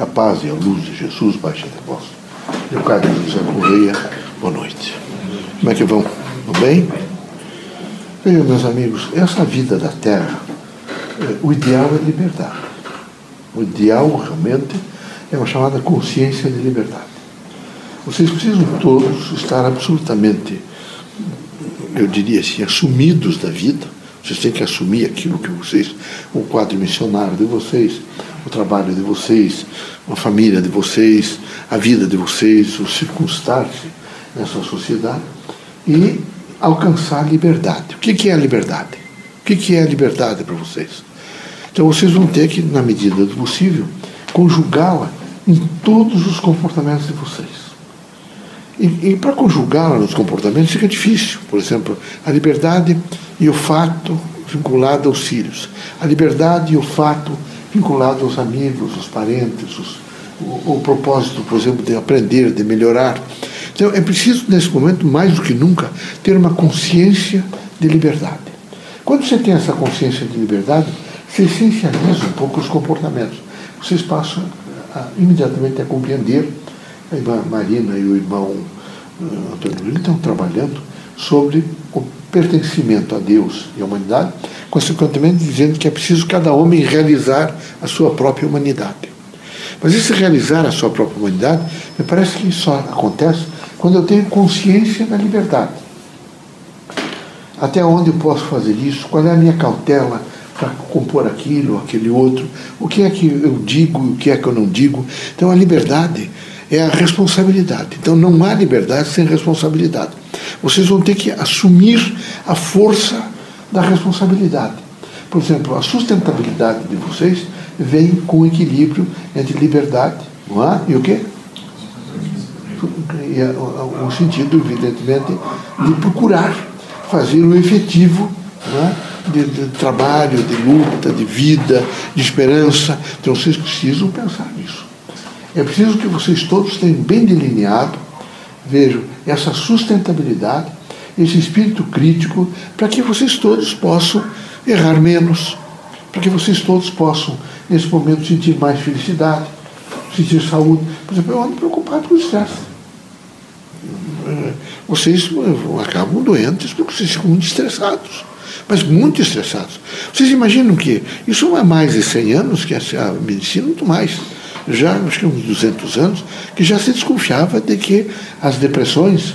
Que a paz e a luz de Jesus baixe até vós. Leocádio José Correia, boa noite. Como é que vão? Tudo bem? Vejam, meus amigos, essa vida da Terra, eh, o ideal é liberdade. O ideal realmente é uma chamada consciência de liberdade. Vocês precisam todos estar absolutamente, eu diria assim, assumidos da vida. Vocês têm que assumir aquilo que vocês, o quadro missionário de vocês, o trabalho de vocês, a família de vocês, a vida de vocês, o circunstar-se nessa sociedade e alcançar a liberdade. O que é a liberdade? O que é a liberdade para vocês? Então vocês vão ter que, na medida do possível, conjugá-la em todos os comportamentos de vocês. E, e para conjugá-la nos comportamentos fica difícil. Por exemplo, a liberdade e o fato vinculado aos filhos. A liberdade e o fato vinculado aos amigos, aos parentes, os, o, o propósito, por exemplo, de aprender, de melhorar. Então, é preciso, nesse momento, mais do que nunca, ter uma consciência de liberdade. Quando você tem essa consciência de liberdade, você essencializa um pouco os comportamentos. Vocês passam a, imediatamente a compreender. A irmã Marina e o irmão uh, Antônio Luiz estão trabalhando sobre o pertencimento a Deus e à humanidade, consequentemente dizendo que é preciso cada homem realizar a sua própria humanidade. Mas esse realizar a sua própria humanidade, me parece que só acontece quando eu tenho consciência da liberdade. Até onde eu posso fazer isso? Qual é a minha cautela para compor aquilo, aquele outro? O que é que eu digo e o que é que eu não digo? Então a liberdade é a responsabilidade. Então não há liberdade sem responsabilidade. Vocês vão ter que assumir a força da responsabilidade. Por exemplo, a sustentabilidade de vocês vem com equilíbrio entre liberdade não é? e o quê? E o, sentido, evidentemente, de procurar fazer o efetivo é? de, de, trabalho, de luta, de vida, de esperança. Então vocês precisam pensar nisso. É preciso que vocês todos tenham bem delineado, vejam, essa sustentabilidade, esse espírito crítico, para que vocês todos possam errar menos, para que vocês todos possam, nesse momento, sentir mais felicidade, sentir saúde. Por exemplo, eu ando preocupado com o estresse. Vocês acabam doentes porque vocês ficam muito estressados, mas muito estressados. Vocês imaginam que isso é mais de 100 anos que a medicina, muito mais já acho que uns 200 anos, que já se desconfiava de que as depressões,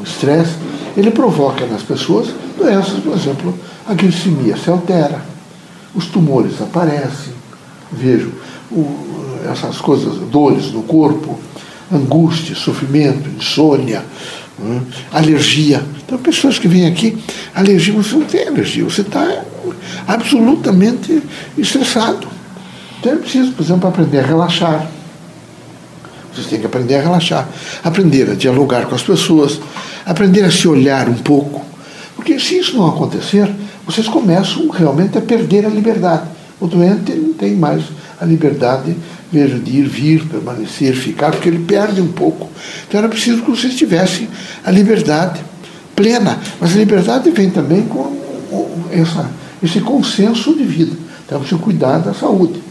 o estresse, ele provoca nas pessoas doenças, por exemplo, a glicemia se altera, os tumores aparecem, vejo o, essas coisas, dores no corpo, angústia, sofrimento, insônia, né, alergia. Então, pessoas que vêm aqui, alergia, você não tem alergia, você está absolutamente estressado. Então é preciso, por exemplo, aprender a relaxar. Vocês têm que aprender a relaxar, aprender a dialogar com as pessoas, aprender a se olhar um pouco. Porque se isso não acontecer, vocês começam realmente a perder a liberdade. O doente não tem mais a liberdade, de ir, vir, permanecer, ficar, porque ele perde um pouco. Então era preciso que vocês tivessem a liberdade plena. Mas a liberdade vem também com essa, esse consenso de vida. Então preciso cuidar da saúde.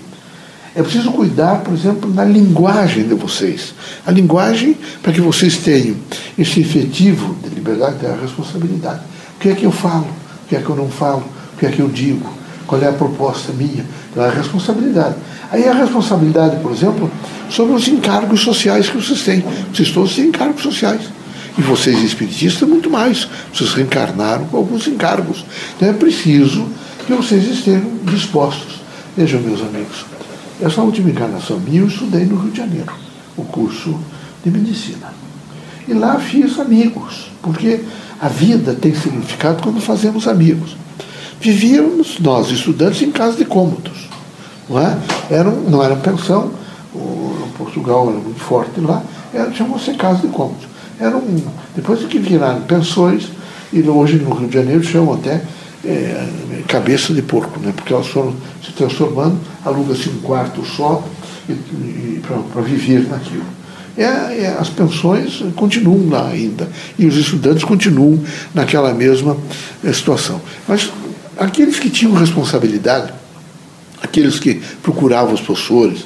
É preciso cuidar, por exemplo, na linguagem de vocês. A linguagem, para que vocês tenham esse efetivo de liberdade, é a responsabilidade. O que é que eu falo? O que é que eu não falo? O que é que eu digo? Qual é a proposta minha? Então, é a responsabilidade. Aí a responsabilidade, por exemplo, sobre os encargos sociais que vocês têm. Vocês todos têm encargos sociais. E vocês, espiritistas, muito mais. Vocês reencarnaram com alguns encargos. Então é preciso que vocês estejam dispostos. Vejam, meus amigos, essa última encarnação minha eu estudei no Rio de Janeiro, o curso de medicina. E lá fiz amigos, porque a vida tem significado quando fazemos amigos. Vivíamos, nós estudantes, em casa de cômodos. Não, é? era, não era pensão, o, Portugal era muito forte lá, chamou-se casa de cômodos. Era um, depois que viraram pensões, e hoje no Rio de Janeiro chamam até é, cabeça de porco, né? porque elas foram se transformando, aluga-se um quarto só para viver naquilo. É, é, as pensões continuam lá ainda e os estudantes continuam naquela mesma é, situação. Mas aqueles que tinham responsabilidade, aqueles que procuravam os professores,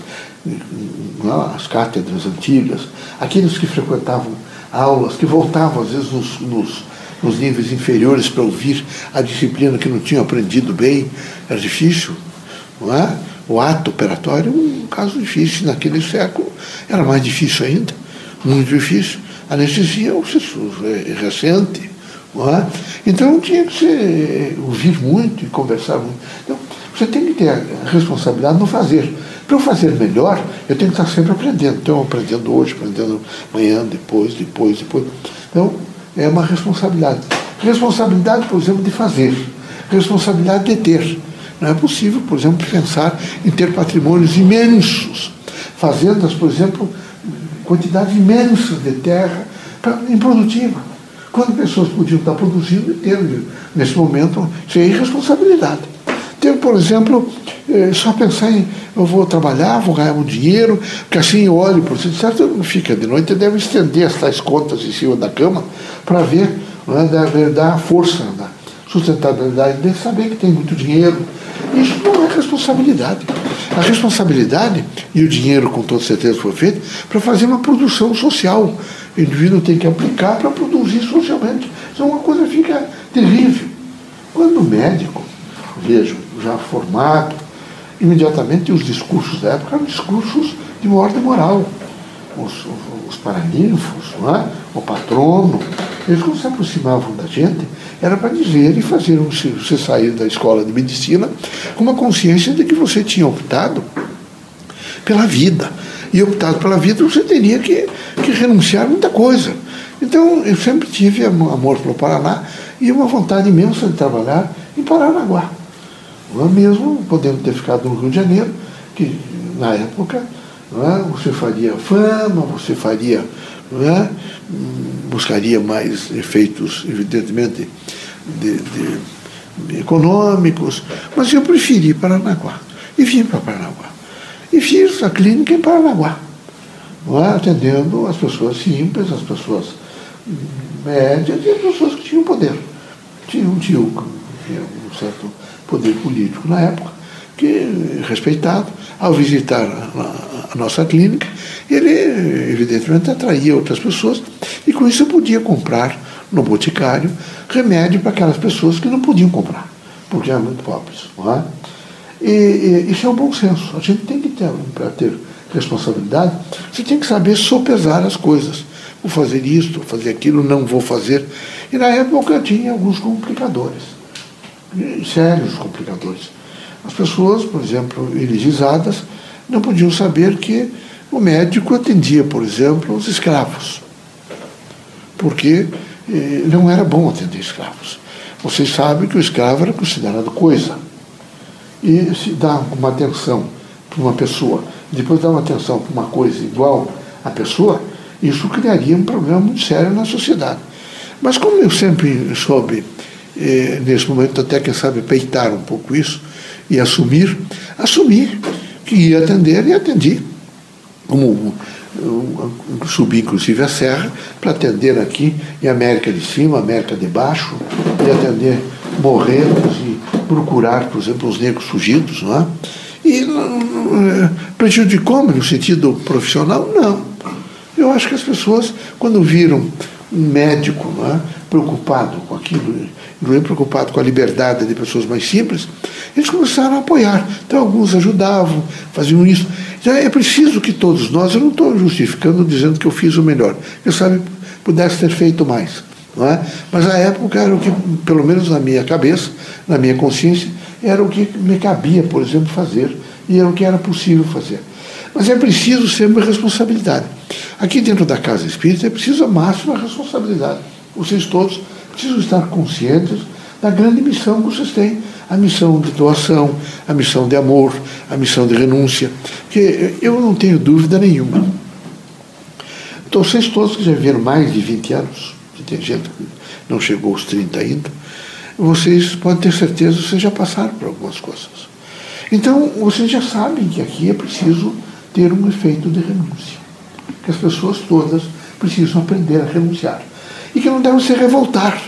as cátedras antigas, aqueles que frequentavam aulas, que voltavam às vezes nos, nos, nos níveis inferiores para ouvir a disciplina que não tinham aprendido bem, era difícil, não é? O ato operatório, um caso difícil naquele século, era mais difícil ainda, muito difícil. A anestesia é recente, não é? Então tinha que ser, ouvir muito e conversar muito. Então, você tem que ter a responsabilidade no fazer. Para eu fazer melhor, eu tenho que estar sempre aprendendo. Então, aprendendo hoje, aprendendo amanhã, depois, depois, depois. Então, é uma responsabilidade. Responsabilidade, por exemplo, de fazer. Responsabilidade de ter. Não é possível, por exemplo, pensar em ter patrimônios imensos, fazendas, por exemplo, quantidades imensas de terra improdutiva. Quando pessoas podiam estar produzindo e ter, nesse momento, isso é irresponsabilidade. Ter, por exemplo, é só pensar em eu vou trabalhar, vou ganhar um dinheiro, porque assim eu olho por si, certo? Não fica de noite, deve estender essas contas em cima da cama para ver, né, deve dar força, da sustentabilidade, de saber que tem muito dinheiro. Isso não é responsabilidade. A responsabilidade, e o dinheiro com toda certeza foi feito, para fazer uma produção social. O indivíduo tem que aplicar para produzir socialmente. Então uma coisa fica terrível. Quando o médico, vejo, já formado, imediatamente os discursos da época eram discursos de uma ordem moral. Os, os, os paraninfos, é? o patrono, eles quando se aproximavam da gente, era para dizer e fazer você sair da escola de medicina com uma consciência de que você tinha optado pela vida. E optado pela vida, você teria que, que renunciar a muita coisa. Então, eu sempre tive amor pelo Paraná e uma vontade imensa de trabalhar em Paranaguá. Eu mesmo, podendo ter ficado no Rio de Janeiro, que na época é, você faria fama, você faria, é, buscaria mais efeitos, evidentemente, de, de, econômicos, mas eu preferi Paranaguá. E vim para Paranaguá. E fiz a clínica em Paranaguá, é, atendendo as pessoas simples, as pessoas médias e as pessoas que tinham poder. Tinha um tio, um certo poder político na época, que respeitado, ao visitar a, a, nossa clínica, ele evidentemente atraía outras pessoas e com isso eu podia comprar no boticário remédio para aquelas pessoas que não podiam comprar, porque eram muito pobres. Não é? E, e isso é um bom senso. A gente tem que ter, para ter responsabilidade, você tem que saber sopesar as coisas. Vou fazer isto, vou fazer aquilo, não vou fazer. E na época eu tinha alguns complicadores sérios complicadores. As pessoas, por exemplo, eligizadas, não podiam saber que o médico atendia, por exemplo, os escravos, porque eh, não era bom atender escravos. Vocês sabem que o escravo era considerado coisa. E se dá uma atenção para uma pessoa, depois dá uma atenção para uma coisa igual à pessoa, isso criaria um problema muito sério na sociedade. Mas como eu sempre soube nesse momento até, quem sabe, peitar um pouco isso e assumir, assumir que ia atender e atendi. Como subi inclusive a serra para atender aqui em América de Cima, América de Baixo, e atender morretos e procurar, por exemplo, os negros fugidos, não é? E eh, prejudicou-me no sentido profissional? Não. Eu acho que as pessoas, quando viram um médico não é, preocupado com aquilo, inclusive preocupado com a liberdade de pessoas mais simples, eles começaram a apoiar. Então, alguns ajudavam, faziam isso. Então, é preciso que todos nós, eu não estou justificando dizendo que eu fiz o melhor, eu sabe, pudesse ter feito mais. Não é? Mas a época era o que, pelo menos na minha cabeça, na minha consciência, era o que me cabia, por exemplo, fazer, e era o que era possível fazer. Mas é preciso ser uma responsabilidade. Aqui dentro da casa espírita é preciso a máxima responsabilidade. Vocês todos precisam estar conscientes da grande missão que vocês têm. A missão de doação, a missão de amor, a missão de renúncia. Que eu não tenho dúvida nenhuma. Então, vocês todos que já viveram mais de 20 anos, que tem gente que não chegou aos 30 ainda, vocês podem ter certeza que vocês já passaram por algumas coisas. Então, vocês já sabem que aqui é preciso ter um efeito de renúncia. Que as pessoas todas precisam aprender a renunciar. E que não devem se revoltar.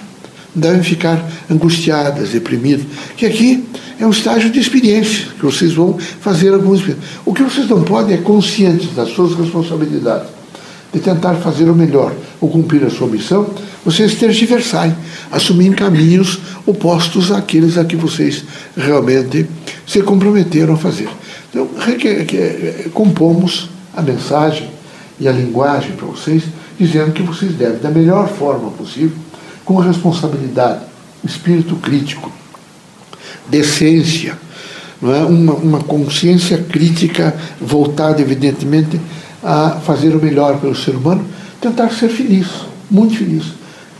não devem ficar angustiadas, deprimidas, que aqui é um estágio de experiência, que vocês vão fazer experiências. O que vocês não podem é conscientes das suas responsabilidades, de tentar fazer o melhor ou cumprir a sua missão, vocês tergiversarem, assumir caminhos opostos àqueles a que vocês realmente se comprometeram a fazer. Então, compomos a mensagem e a linguagem para vocês, dizendo que vocês devem, da melhor forma possível, com responsabilidade, espírito crítico, decência, não é? uma, uma consciência crítica voltada, evidentemente, a fazer o melhor pelo ser humano, tentar ser feliz, muito feliz,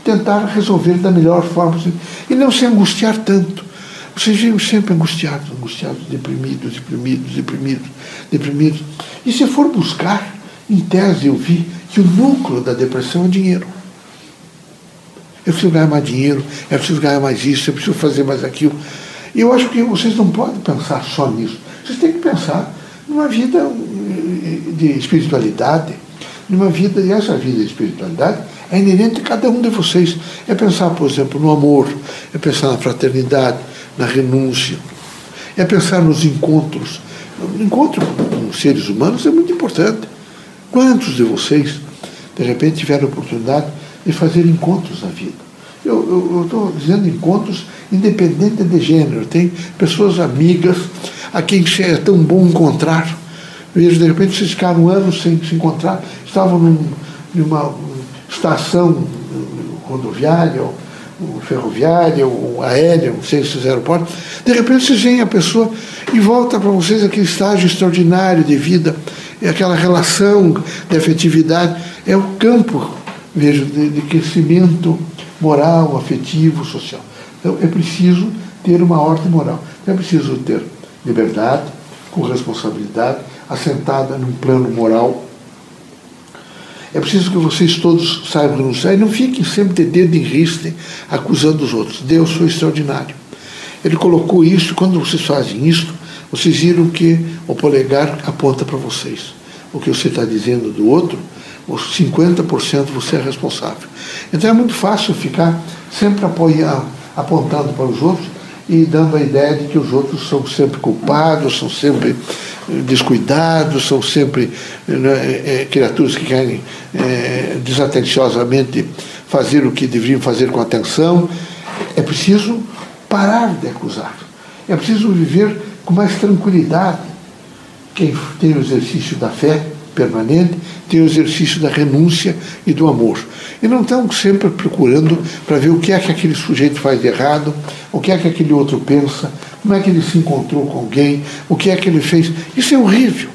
tentar resolver da melhor forma possível e não se angustiar tanto. Vocês vivem sempre angustiados, angustiados, deprimidos, deprimidos, deprimidos, deprimidos. E se for buscar, em tese eu vi que o núcleo da depressão é dinheiro. Eu preciso ganhar mais dinheiro, eu preciso ganhar mais isso, eu preciso fazer mais aquilo. E eu acho que vocês não podem pensar só nisso. Vocês têm que pensar numa vida eh, de espiritualidade, numa vida, e essa vida de espiritualidade é inerente a cada um de vocês. É pensar, por exemplo, no amor, é pensar na fraternidade, na renúncia, é pensar nos encontros. O encontro com seres humanos é muito importante. Quantos de vocês, de repente, tiveram a oportunidade de fazer encontros na vida? Eu estou dizendo encontros independente de gênero. Tem pessoas amigas a quem é tão bom encontrar. Vejo, de repente, vocês ficaram anos sem se encontrar, estavam num, numa estação rodoviária, ferroviária, ou aérea, não sei se fizeram aeroporto. De repente, vocês veem a pessoa e volta para vocês aquele estágio extraordinário de vida, é aquela relação de afetividade. É o campo, vejo, de, de crescimento moral, afetivo, social. Então, é preciso ter uma ordem moral. É preciso ter liberdade, com responsabilidade, assentada num plano moral. É preciso que vocês todos saibam renunciar e não fiquem sempre de dedo em riste acusando os outros. Deus foi extraordinário. Ele colocou isso, quando vocês fazem isso, vocês viram que o polegar aponta para vocês. O que você está dizendo do outro, os 50% você é responsável. Então é muito fácil ficar sempre apoiando, apontando para os outros e dando a ideia de que os outros são sempre culpados, são sempre eh, descuidados, são sempre né, é, criaturas que querem é, desatenciosamente fazer o que deveriam fazer com atenção. É preciso parar de acusar. É preciso viver com mais tranquilidade. Quem tem o exercício da fé permanente tem o exercício da renúncia e do amor. E não estão sempre procurando para ver o que é que aquele sujeito faz de errado, o que é que aquele outro pensa, como é que ele se encontrou com alguém, o que é que ele fez. Isso é horrível.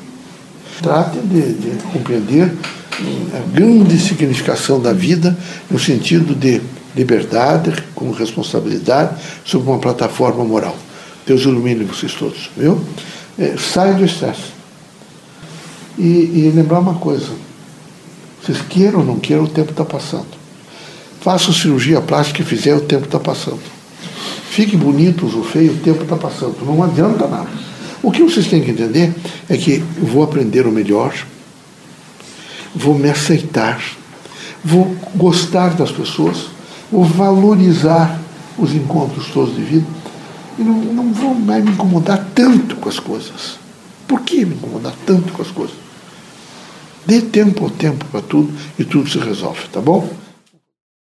Trate de, de compreender hum, a grande significação da vida no sentido de liberdade, com responsabilidade, sobre uma plataforma moral. Deus ilumine vocês todos, viu? É, sai do estresse. E, e lembrar uma coisa, vocês queiram ou não queiram, o tempo está passando. Façam cirurgia plástica que fizer, o tempo está passando. Fiquem bonitos ou feios, o tempo está passando. Não adianta nada. O que vocês têm que entender é que vou aprender o melhor, vou me aceitar, vou gostar das pessoas, vou valorizar os encontros todos de vida e não, não vou mais me incomodar tanto com as coisas. Por que me incomodar tanto com as coisas? Dê tempo ao tempo para tudo e tudo se resolve, tá bom?